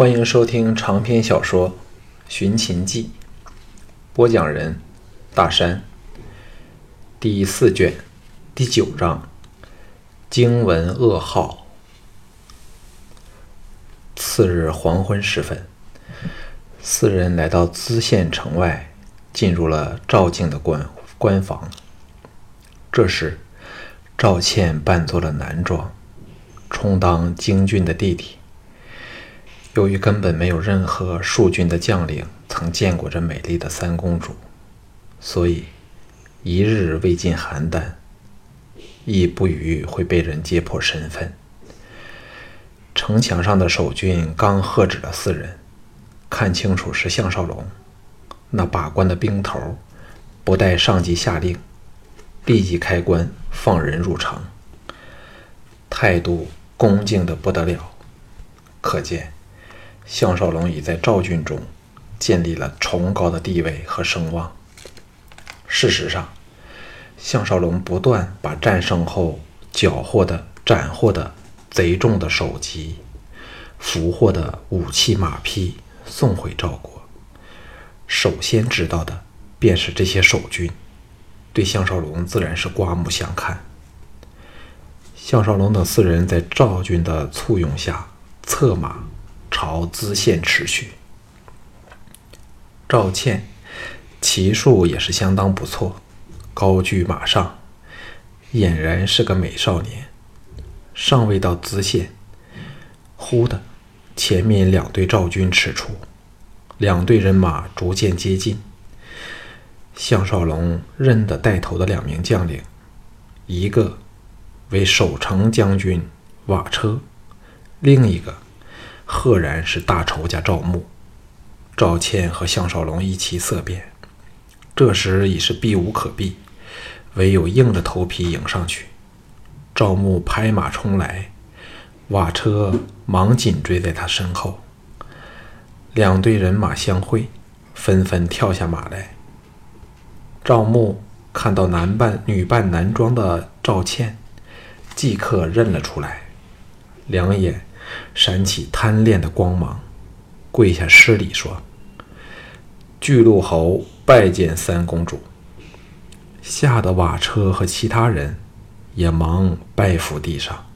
欢迎收听长篇小说《寻秦记》，播讲人：大山。第四卷第九章：惊闻噩耗。次日黄昏时分，四人来到淄县城外，进入了赵敬的官官房。这时，赵倩扮作了男装，充当京俊的弟弟。由于根本没有任何庶军的将领曾见过这美丽的三公主，所以一日未进邯郸，亦不语会被人揭破身份。城墙上的守军刚喝止了四人，看清楚是项少龙，那把关的兵头不待上级下令，立即开关放人入城，态度恭敬的不得了，可见。项少龙已在赵军中建立了崇高的地位和声望。事实上，项少龙不断把战胜后缴获的、斩获的贼众的首级、俘获的武器马匹送回赵国。首先知道的便是这些守军，对项少龙自然是刮目相看。项少龙等四人在赵军的簇拥下策马。朝淄县驰去。赵倩骑术也是相当不错，高居马上，俨然是个美少年。尚未到淄县，忽的，前面两队赵军驰出，两队人马逐渐接近。项少龙认得带头的两名将领，一个为守城将军瓦车，另一个。赫然是大仇家赵牧，赵倩和项少龙一齐色变，这时已是避无可避，唯有硬着头皮迎上去。赵牧拍马冲来，瓦车忙紧追在他身后。两队人马相会，纷纷跳下马来。赵牧看到男扮女扮男装的赵倩，即刻认了出来，两眼。闪起贪恋的光芒，跪下施礼说：“巨鹿侯拜见三公主。”吓得瓦车和其他人也忙拜伏地上。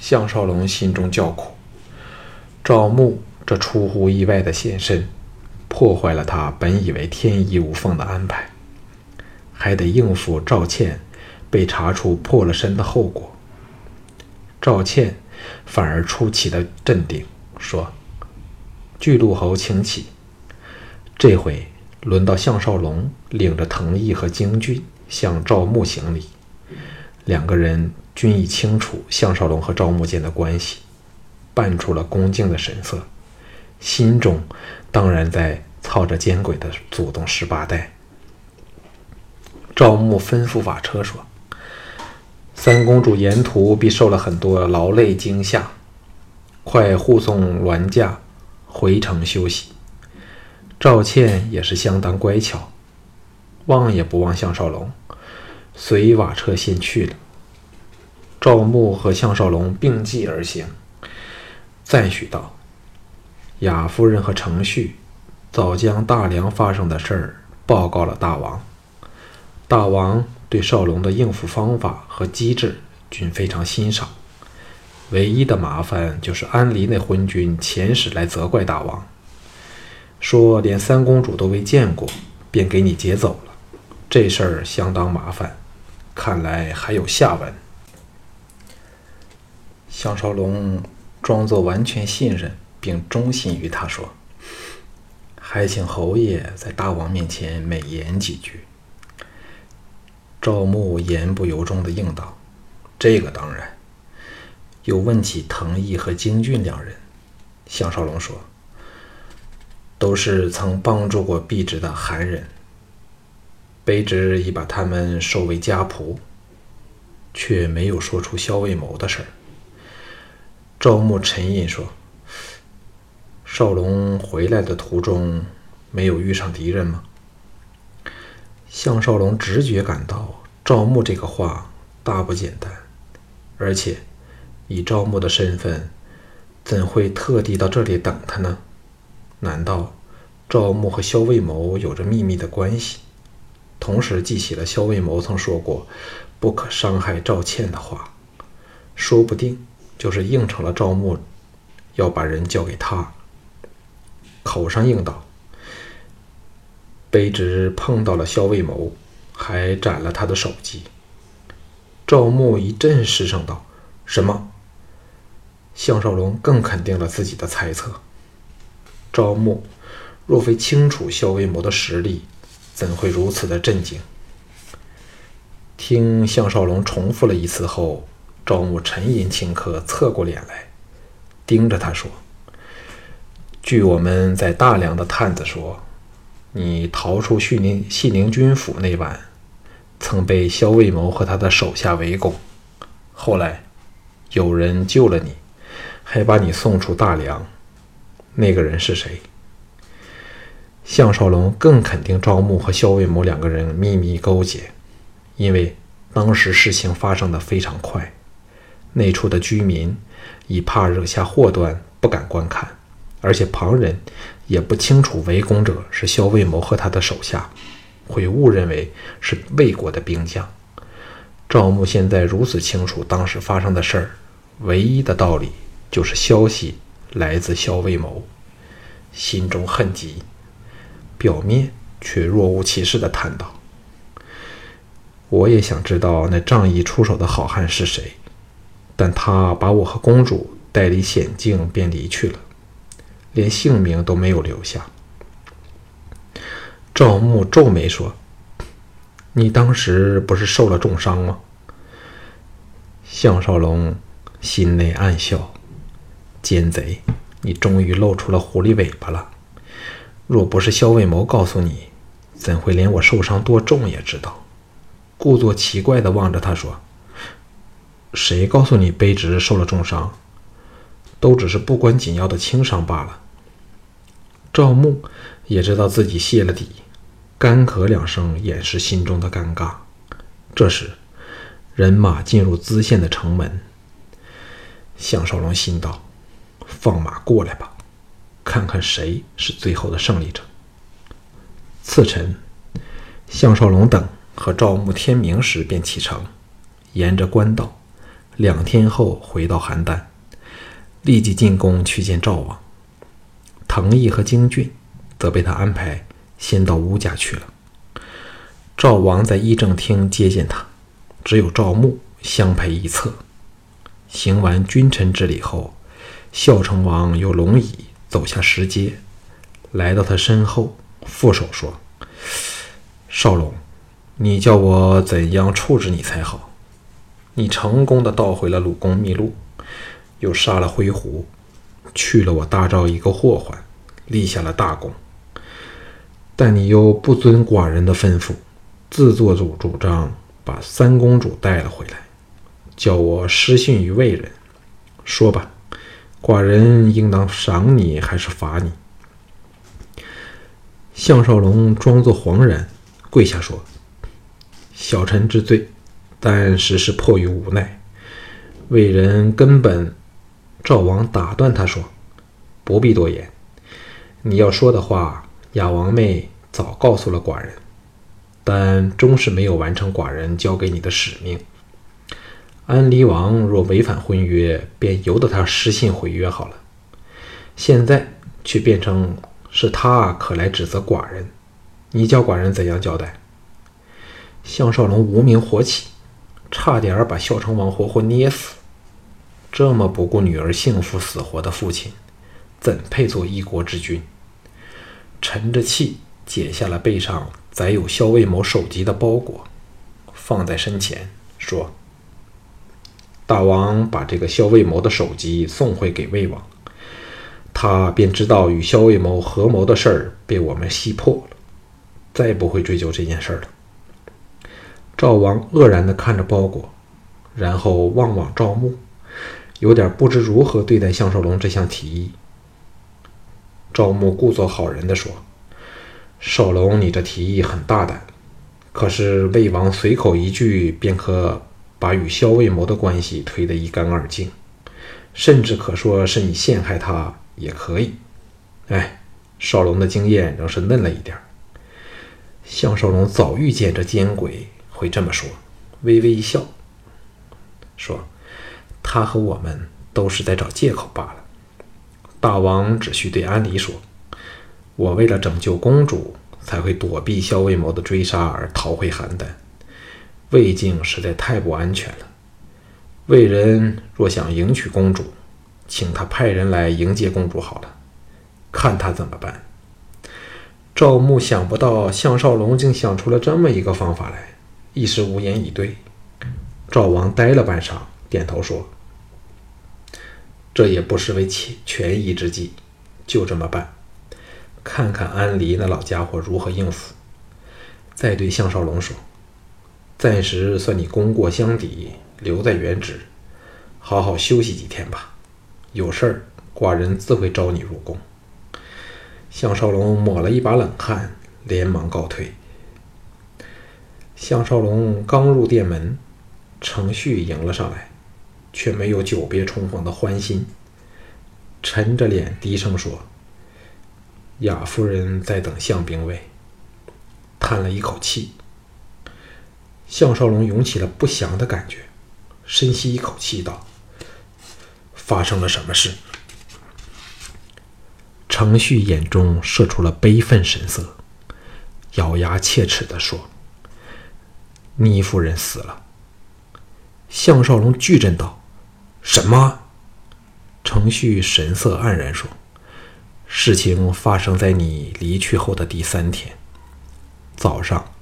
项少龙心中叫苦：赵牧这出乎意外的现身，破坏了他本以为天衣无缝的安排，还得应付赵倩被查出破了身的后果。赵倩反而出奇的镇定，说：“巨鹿侯，请起。这回轮到项少龙领着藤毅和京俊向赵牧行礼。两个人均已清楚项少龙和赵牧间的关系，扮出了恭敬的神色，心中当然在操着奸鬼的祖宗十八代。”赵牧吩咐瓦车说。三公主沿途必受了很多劳累惊吓，快护送銮驾回城休息。赵倩也是相当乖巧，望也不望项少龙，随瓦车先去了。赵牧和项少龙并继而行，赞许道：“雅夫人和程旭早将大梁发生的事儿报告了大王，大王。”对少龙的应付方法和机智均非常欣赏，唯一的麻烦就是安离那昏君遣使来责怪大王，说连三公主都未见过，便给你劫走了，这事儿相当麻烦，看来还有下文。项少龙装作完全信任并忠心于他，说：“还请侯爷在大王面前美言几句。”赵牧言不由衷地应道：“这个当然。”又问起藤毅和京俊两人。项少龙说：“都是曾帮助过卑职的韩人，卑职已把他们收为家仆，却没有说出萧卫谋的事儿。”赵牧沉吟说：“少龙回来的途中，没有遇上敌人吗？”项少龙直觉感到赵牧这个话大不简单，而且以赵牧的身份，怎会特地到这里等他呢？难道赵牧和萧卫谋有着秘密的关系？同时记起了萧卫谋曾说过“不可伤害赵倩”的话，说不定就是应承了赵牧要把人交给他。口上应道：“卑职碰到了萧卫谋，还斩了他的首级。”赵牧一阵失声道：“什么？”项少龙更肯定了自己的猜测。赵牧若非清楚萧卫谋的实力，怎会如此的震惊？听项少龙重复了一次后，赵牧沉吟顷刻，侧过脸来，盯着他说：“据我们在大梁的探子说，你逃出信宁信宁军府那晚，曾被萧卫谋和他的手下围攻，后来有人救了你，还把你送出大梁。那个人是谁？”项少龙更肯定赵牧和萧卫谋两个人秘密勾结，因为当时事情发生的非常快，那处的居民已怕惹下祸端，不敢观看，而且旁人也不清楚围攻者是萧卫谋和他的手下，会误认为是魏国的兵将。赵牧现在如此清楚当时发生的事儿，唯一的道理就是消息来自萧卫谋，心中恨极。表面却若无其事地叹道：“我也想知道那仗义出手的好汉是谁，但他把我和公主带离险境便离去了，连姓名都没有留下。”赵牧皱眉说：“你当时不是受了重伤吗？”项少龙心内暗笑：“奸贼，你终于露出了狐狸尾巴了。”若不是萧卫谋告诉你，怎会连我受伤多重也知道？故作奇怪地望着他说：“谁告诉你卑职受了重伤？都只是不关紧要的轻伤罢了。”赵牧也知道自己泄了底，干咳两声掩饰心中的尴尬。这时，人马进入淄县的城门。项少龙心道：“放马过来吧。”看看谁是最后的胜利者。次晨，项少龙等和赵牧天明时便启程，沿着官道，两天后回到邯郸，立即进宫去见赵王。滕毅和京俊则被他安排先到乌家去了。赵王在议政厅接见他，只有赵牧相陪一侧。行完君臣之礼后，孝成王由龙椅。走下石阶，来到他身后，负手说：“少龙，你叫我怎样处置你才好？你成功的盗回了鲁公秘录，又杀了灰狐，去了我大赵一个祸患，立下了大功。但你又不遵寡人的吩咐，自作主主张把三公主带了回来，叫我失信于魏人。说吧。”寡人应当赏你还是罚你？项少龙装作惶然，跪下说：“小臣知罪，但实是迫于无奈。魏人根本……”赵王打断他说：“不必多言，你要说的话，雅王妹早告诉了寡人，但终是没有完成寡人交给你的使命。”安离王若违反婚约，便由得他失信毁约好了。现在却变成是他可来指责寡人，你叫寡人怎样交代？项少龙无名火起，差点把孝成王活活捏死。这么不顾女儿幸福死活的父亲，怎配做一国之君？沉着气解下了背上载有萧卫谋首级的包裹，放在身前，说。大王把这个萧卫谋的首级送回给魏王，他便知道与萧卫谋合谋的事儿被我们识破了，再不会追究这件事了。赵王愕然地看着包裹，然后望望赵牧，有点不知如何对待项少龙这项提议。赵牧故作好人地说：“少龙，你这提议很大胆，可是魏王随口一句便可。”把与萧卫谋的关系推得一干二净，甚至可说是你陷害他也可以。哎，少龙的经验仍是嫩了一点项少龙早预见这奸鬼会这么说，微微一笑，说：“他和我们都是在找借口罢了。大王只需对安离说，我为了拯救公主，才会躲避萧卫谋的追杀而逃回邯郸。魏境实在太不安全了。魏人若想迎娶公主，请他派人来迎接公主好了，看他怎么办。”赵牧想不到项少龙竟想出了这么一个方法来，一时无言以对。赵王呆了半晌，点头说：“这也不失为权权宜之计，就这么办。看看安离那老家伙如何应付。”再对项少龙说：“暂时算你功过相抵，留在原职，好好休息几天吧。有事儿，寡人自会招你入宫。”项少龙抹了一把冷汗，连忙告退。项少龙刚入殿门，程旭迎了上来，却没有久别重逢的欢心，沉着脸低声说：“雅夫人在等项兵卫。”叹了一口气。项少龙涌起了不祥的感觉，深吸一口气道：“发生了什么事？”程旭眼中射出了悲愤神色，咬牙切齿地说：“倪夫人死了。”项少龙巨震道：“什么？”程旭神色黯然说：“事情发生在你离去后的第三天早上，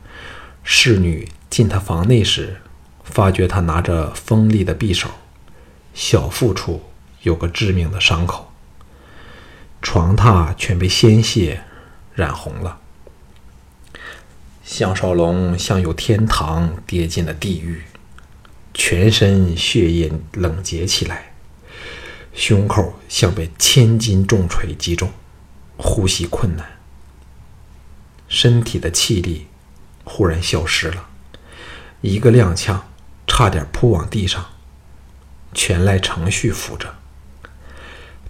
侍女进他房内时，发觉他拿着锋利的匕首，小腹处有个致命的伤口。”床榻全被鲜血染红了。项少龙像由天堂跌进了地狱，全身血液冷结起来，胸口像被千斤重锤击中，呼吸困难，身体的气力忽然消失了，一个踉跄，差点扑往地上，全赖程序扶着。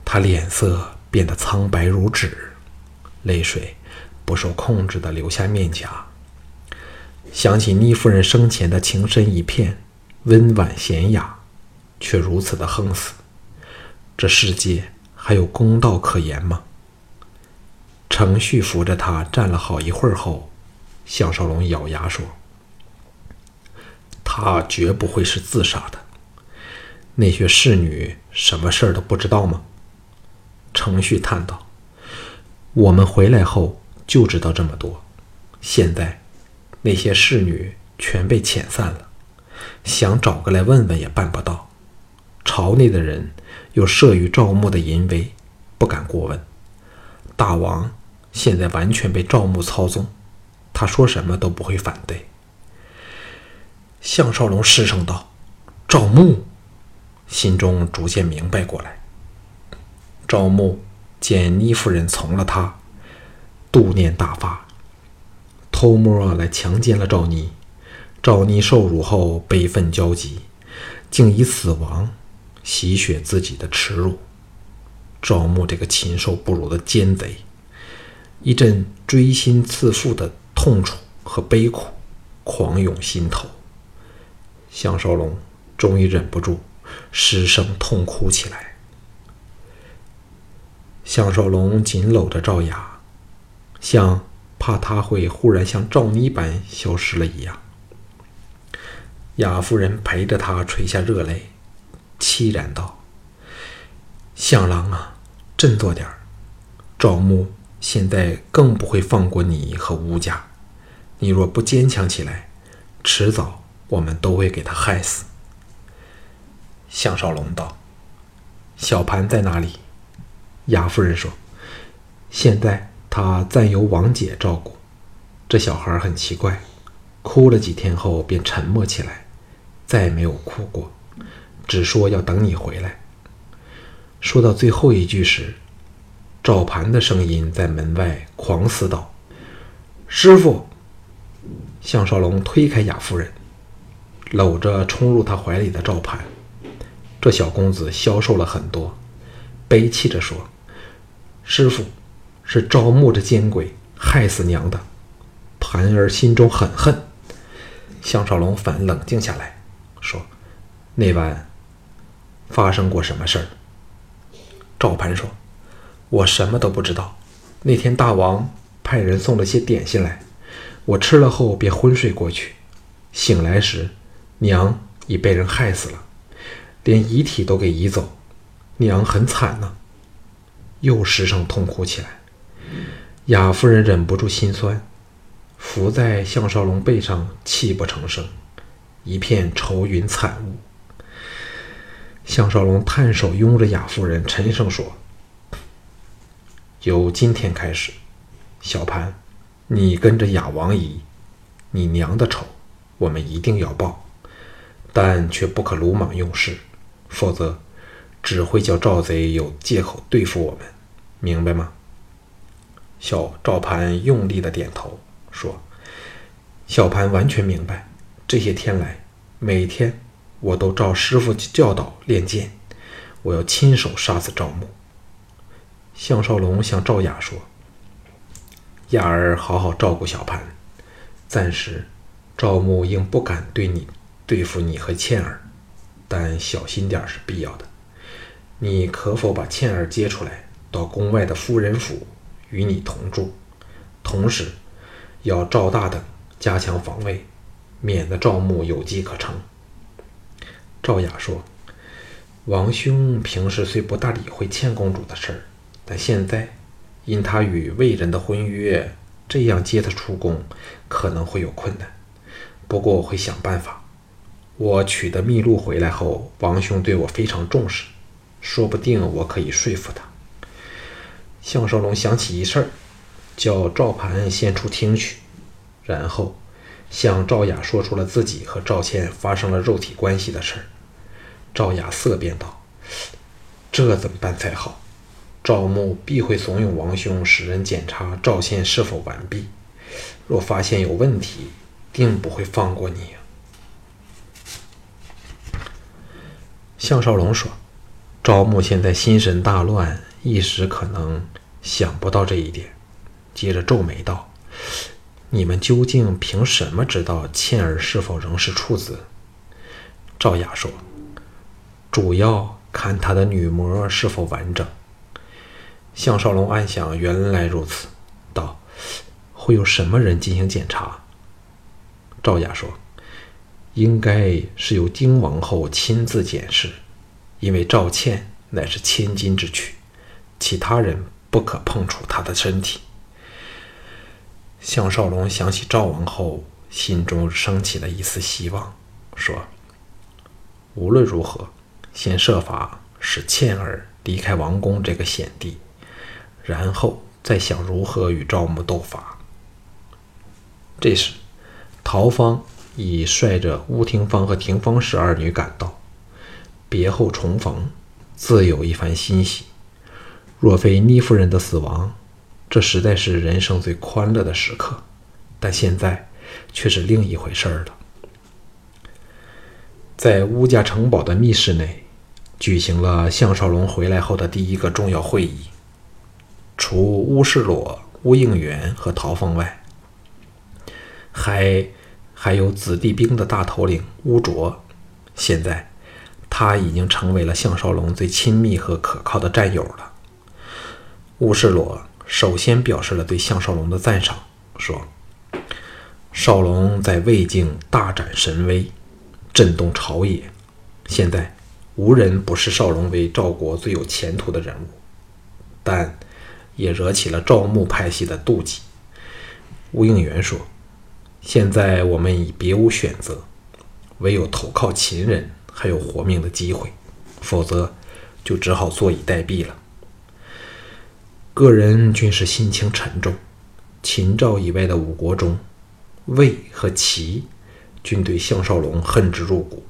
他脸色。变得苍白如纸，泪水不受控制地流下面颊。想起倪夫人生前的情深一片，温婉娴雅，却如此的横死，这世界还有公道可言吗？程旭扶着他站了好一会儿后，项少龙咬牙说：“他绝不会是自杀的。那些侍女什么事儿都不知道吗？”程旭叹道：“我们回来后就知道这么多。现在那些侍女全被遣散了，想找个来问问也办不到。朝内的人又慑于赵牧的淫威，不敢过问。大王现在完全被赵牧操纵，他说什么都不会反对。”项少龙失声道：“赵牧，心中逐渐明白过来。”赵牧见倪夫人从了他，妒念大发，偷摸来强奸了赵妮。赵妮受辱后悲愤交集，竟以死亡洗雪自己的耻辱。赵牧这个禽兽不如的奸贼，一阵锥心刺腹的痛楚和悲苦狂涌心头。项少龙终于忍不住失声痛哭起来。项少龙紧搂着赵雅，像怕他会忽然像赵妮般消失了一样。雅夫人陪着他垂下热泪，凄然道：“项郎啊，振作点儿！赵牧现在更不会放过你和吴家。你若不坚强起来，迟早我们都会给他害死。”项少龙道：“小盘在哪里？”雅夫人说：“现在他暂由王姐照顾。这小孩很奇怪，哭了几天后便沉默起来，再没有哭过，只说要等你回来。”说到最后一句时，赵盘的声音在门外狂嘶道：“师傅！”项少龙推开雅夫人，搂着冲入他怀里的赵盘，这小公子消瘦了很多，悲泣着说：“师傅，是赵牧这奸鬼害死娘的，盘儿心中很恨。”项少龙反冷静下来，说：“那晚发生过什么事儿？”赵盘说：“我什么都不知道。那天大王派人送了些点心来，我吃了后便昏睡过去。醒来时，娘已被人害死了，连遗体都给移走，娘很惨呐。”又失声痛哭起来。雅夫人忍不住心酸。伏在项少龙背上，泣不成声，一片愁云惨雾。项少龙探手拥着雅夫人，沉声说：“由今天开始，小潘，你跟着雅王姨，你娘的仇，我们一定要报，但却不可鲁莽用事，否则只会叫赵贼有借口对付我们，明白吗？”小赵盘用力的点头。说：“小盘完全明白，这些天来，每天我都照师傅教导练剑，我要亲手杀死赵牧。”项少龙向赵雅说：“雅儿好好照顾小盘，暂时赵牧应不敢对你对付你和倩儿，但小心点是必要的。你可否把倩儿接出来，到宫外的夫人府与你同住，同时？”要赵大等加强防卫，免得赵牧有机可乘。赵雅说：“王兄平时虽不大理会倩公主的事儿，但现在因他与魏人的婚约，这样接他出宫可能会有困难。不过我会想办法。我取得秘录回来后，王兄对我非常重视，说不定我可以说服他。”项少龙想起一事儿。叫赵盘先出厅去，然后向赵雅说出了自己和赵倩发生了肉体关系的事。赵雅色变道：“这怎么办才好？赵牧必会怂恿王兄使人检查赵倩是否完毕，若发现有问题，定不会放过你。”项少龙说：“赵牧现在心神大乱，一时可能想不到这一点。”接着皱眉道：“你们究竟凭什么知道倩儿是否仍是处子？”赵雅说：“主要看她的女膜是否完整。”项少龙暗想：“原来如此。”道：“会有什么人进行检查？”赵雅说：“应该是由丁王后亲自检视，因为赵倩乃是千金之躯，其他人不可碰触她的身体。”项少龙想起赵王后，心中升起了一丝希望，说：“无论如何，先设法使倩儿离开王宫这个险地，然后再想如何与赵牧斗法。”这时，陶芳已率着乌廷芳和廷芳氏二女赶到，别后重逢，自有一番欣喜。若非倪夫人的死亡，这实在是人生最欢乐的时刻，但现在却是另一回事儿了。在乌家城堡的密室内，举行了项少龙回来后的第一个重要会议。除乌世罗、乌应元和陶凤外，还还有子弟兵的大头领乌卓。现在，他已经成为了项少龙最亲密和可靠的战友了。乌世罗。首先表示了对项少龙的赞赏，说：“少龙在魏境大展神威，震动朝野。现在无人不视少龙为赵国最有前途的人物，但也惹起了赵牧派系的妒忌。”吴应元说：“现在我们已别无选择，唯有投靠秦人，还有活命的机会，否则就只好坐以待毙了。”个人均是心情沉重。秦赵以外的五国中，魏和齐均对项少龙恨之入骨。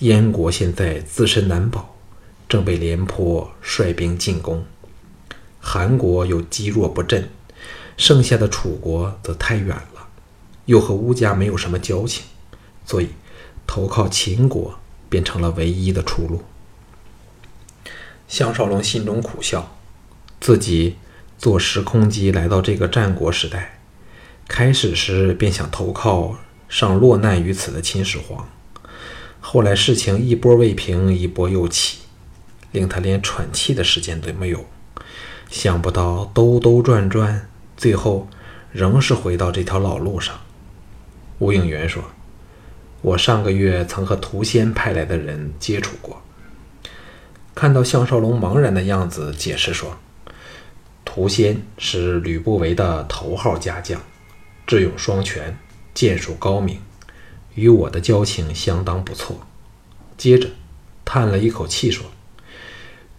燕国现在自身难保，正被廉颇率兵进攻。韩国又积弱不振，剩下的楚国则太远了，又和乌家没有什么交情，所以投靠秦国变成了唯一的出路。项少龙心中苦笑，自己坐时空机来到这个战国时代，开始时便想投靠尚落难于此的秦始皇，后来事情一波未平，一波又起，令他连喘气的时间都没有。想不到兜兜转转，最后仍是回到这条老路上。吴应元说：“我上个月曾和屠仙派来的人接触过。”看到项少龙茫然的样子，解释说：“屠仙是吕不韦的头号家将，智勇双全，剑术高明，与我的交情相当不错。”接着叹了一口气说：“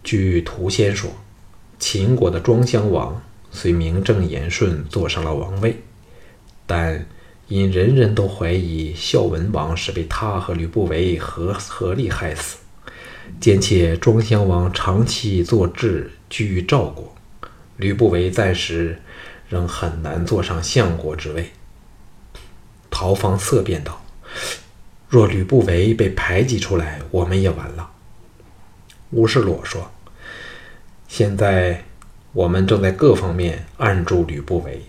据屠仙说，秦国的庄襄王虽名正言顺坐上了王位，但因人人都怀疑孝文王是被他和吕不韦合合力害死。”兼且庄襄王长期坐镇居于赵国，吕不韦暂时仍很难坐上相国之位。陶方色变道：“若吕不韦被排挤出来，我们也完了。”乌世裸说：“现在我们正在各方面按住吕不韦，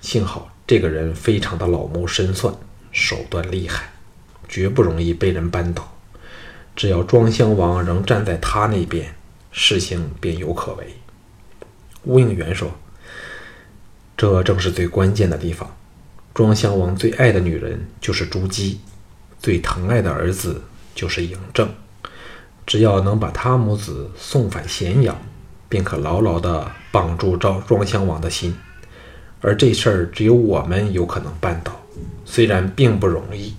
幸好这个人非常的老谋深算，手段厉害，绝不容易被人扳倒。”只要庄襄王仍站在他那边，事情便有可为。吴应元说：“这正是最关键的地方。庄襄王最爱的女人就是朱姬，最疼爱的儿子就是嬴政。只要能把他母子送返咸阳，便可牢牢地绑住赵庄襄王的心。而这事儿只有我们有可能办到，虽然并不容易。”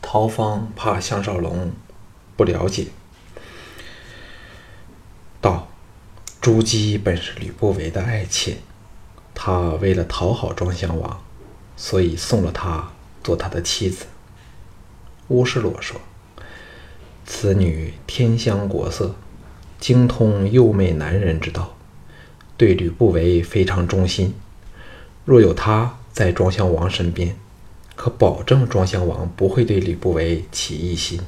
陶方怕项少龙不了解，道：“朱姬本是吕不韦的爱妾，他为了讨好庄襄王，所以送了她做他的妻子。”乌师洛说：“此女天香国色，精通幼媚男人之道，对吕不韦非常忠心。若有她在庄襄王身边。”可保证庄襄王不会对吕不韦起异心。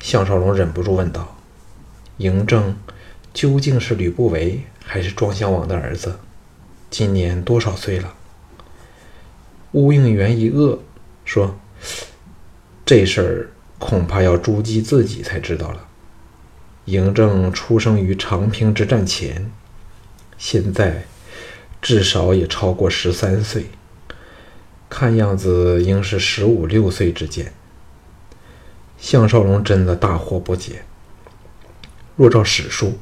项少龙忍不住问道：“嬴政究竟是吕不韦还是庄襄王的儿子？今年多少岁了？”乌应元一愕，说：“这事儿恐怕要朱姬自己才知道了。嬴政出生于长平之战前，现在至少也超过十三岁。”看样子应是十五六岁之间。项少龙真的大惑不解。若照史书，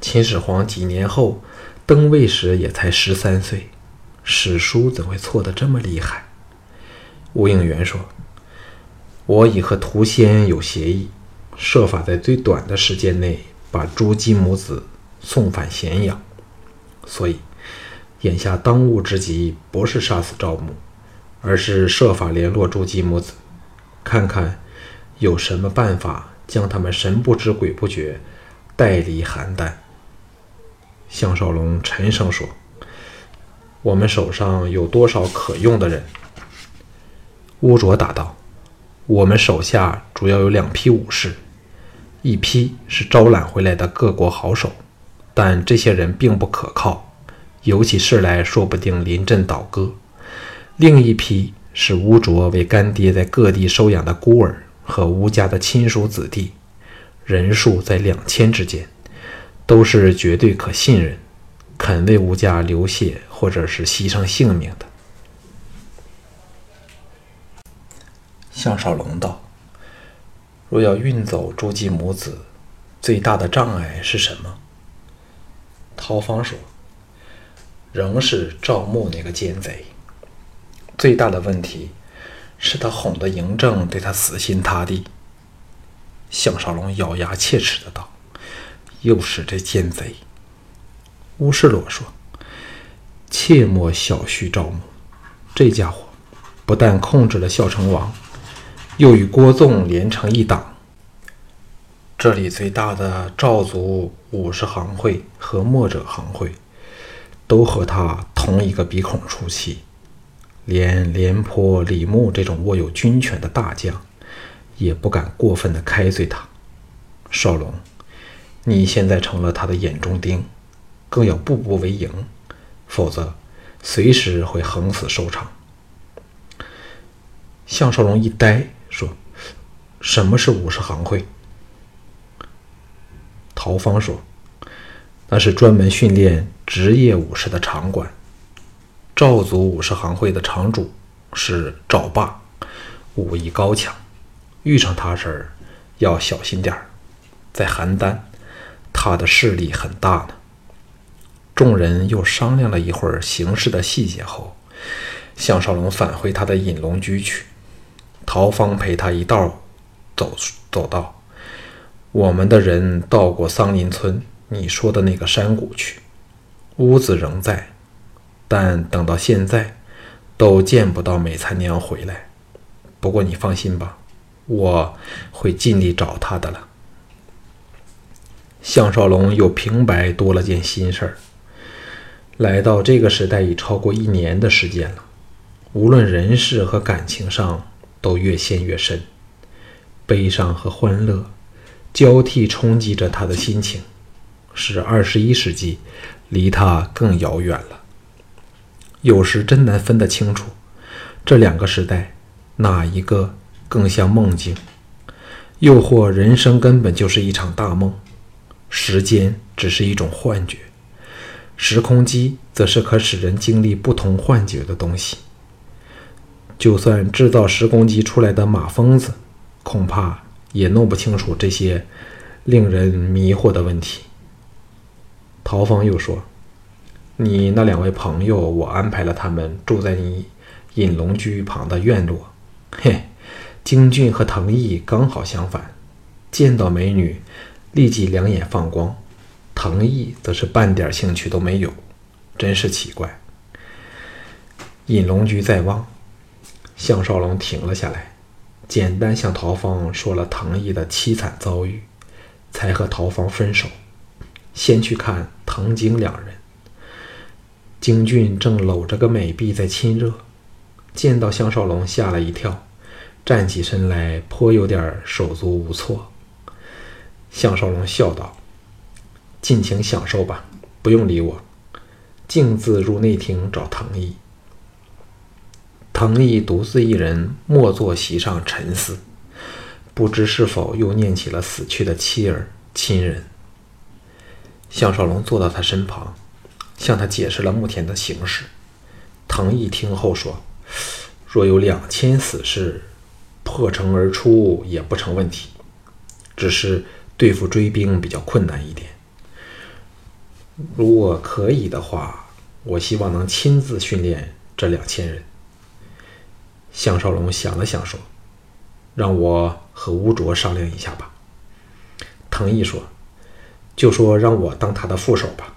秦始皇几年后登位时也才十三岁，史书怎会错得这么厉害？吴应元说：“我已和屠仙有协议，设法在最短的时间内把朱姬母子送返咸阳，所以眼下当务之急不是杀死赵母。”而是设法联络朱姬母子，看看有什么办法将他们神不知鬼不觉带离邯郸。项少龙沉声说：“我们手上有多少可用的人？”乌卓答道：“我们手下主要有两批武士，一批是招揽回来的各国好手，但这些人并不可靠，有起事来说不定临阵倒戈。”另一批是乌卓为干爹在各地收养的孤儿和乌家的亲属子弟，人数在两千之间，都是绝对可信任，肯为吴家流血或者是牺牲性命的。项少龙道：“若要运走朱姬母子，最大的障碍是什么？”陶方说：“仍是赵牧那个奸贼。”最大的问题是他哄得嬴政对他死心塌地。项少龙咬牙切齿的道：“又是这奸贼！”乌世洛说：“切莫小觑赵牧，这家伙不但控制了孝成王，又与郭纵连成一党。这里最大的赵族武士行会和墨者行会，都和他同一个鼻孔出气。”连廉颇、李牧这种握有军权的大将，也不敢过分的开罪他。少龙，你现在成了他的眼中钉，更要步步为营，否则随时会横死收场。”项少龙一呆，说：“什么是武士行会？”陶芳说：“那是专门训练职业武士的场馆。赵族武士行会的场主是赵霸，武艺高强，遇上他时要小心点儿。在邯郸，他的势力很大呢。”众人又商量了一会儿形势的细节后，项少龙返回他的隐龙居去。陶芳陪他一道走，走到我们的人到过桑林村，你说的那个山谷去，屋子仍在，但等到现在都见不到美残娘回来。不过你放心吧，我会尽力找他的了。项少龙又平白多了件心事儿。来到这个时代已超过一年的时间了，无论人事和感情上。都越陷越深，悲伤和欢乐交替冲击着他的心情，使二十一世纪离他更遥远了。有时真难分得清楚，这两个时代哪一个更像梦境，又或人生根本就是一场大梦，时间只是一种幻觉，时空机则是可使人经历不同幻觉的东西。就算制造时空机出来的马疯子，恐怕也弄不清楚这些令人迷惑的问题。陶芳又说：“你那两位朋友，我安排了他们住在你隐龙居旁的院落。嘿，京俊和藤毅刚好相反，见到美女立即两眼放光，藤毅则是半点兴趣都没有，真是奇怪。隐龙居在望。”项少龙停了下来，简单向陶芳说了藤毅的凄惨遭遇，才和陶芳分手。先去看藤京两人。京俊正搂着个美婢在亲热，见到项少龙吓了一跳，站起身来颇有点手足无措。项少龙笑道：“尽情享受吧，不用理我，径自入内厅找藤毅。”藤毅独自一人默坐席上沉思，不知是否又念起了死去的妻儿亲人。项少龙坐到他身旁，向他解释了目前的形势。藤毅听后说：“若有两千死士破城而出，也不成问题，只是对付追兵比较困难一点。如果可以的话，我希望能亲自训练这两千人。”项少龙想了想，说：“让我和吴卓商量一下吧。”藤毅说：“就说让我当他的副手吧。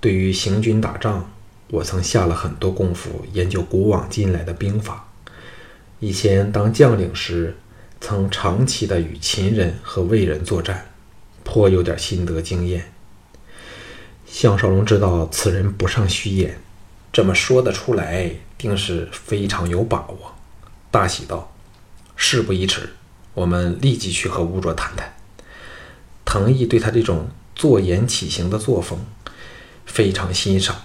对于行军打仗，我曾下了很多功夫研究古往今来的兵法。以前当将领时，曾长期的与秦人和魏人作战，颇有点心得经验。”项少龙知道此人不尚虚言，这么说得出来，定是非常有把握。大喜道：“事不宜迟，我们立即去和吴卓谈谈。”藤毅对他这种坐言起行的作风非常欣赏，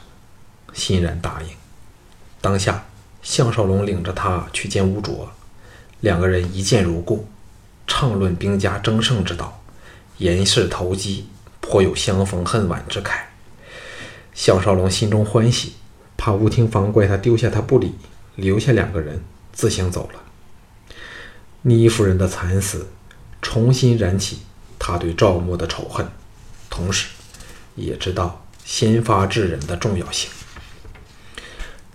欣然答应。当下，项少龙领着他去见吴卓，两个人一见如故，畅论兵家争胜之道，言事投机，颇有相逢恨晚之慨。项少龙心中欢喜，怕吴廷芳怪他丢下他不理，留下两个人。自行走了。倪夫人的惨死，重新燃起他对赵牧的仇恨，同时，也知道先发制人的重要性。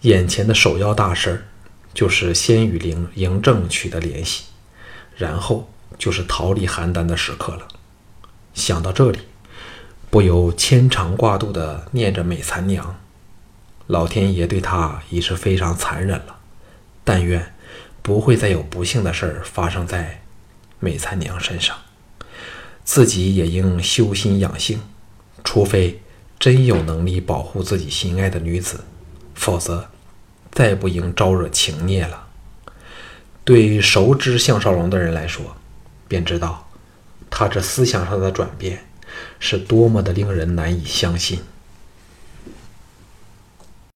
眼前的首要大事儿，就是先与灵嬴政取得联系，然后就是逃离邯郸的时刻了。想到这里，不由牵肠挂肚地念着美残娘。老天爷对他已是非常残忍了。但愿不会再有不幸的事儿发生在美残娘身上，自己也应修心养性，除非真有能力保护自己心爱的女子，否则再不应招惹情孽了。对于熟知项少龙的人来说，便知道他这思想上的转变是多么的令人难以相信。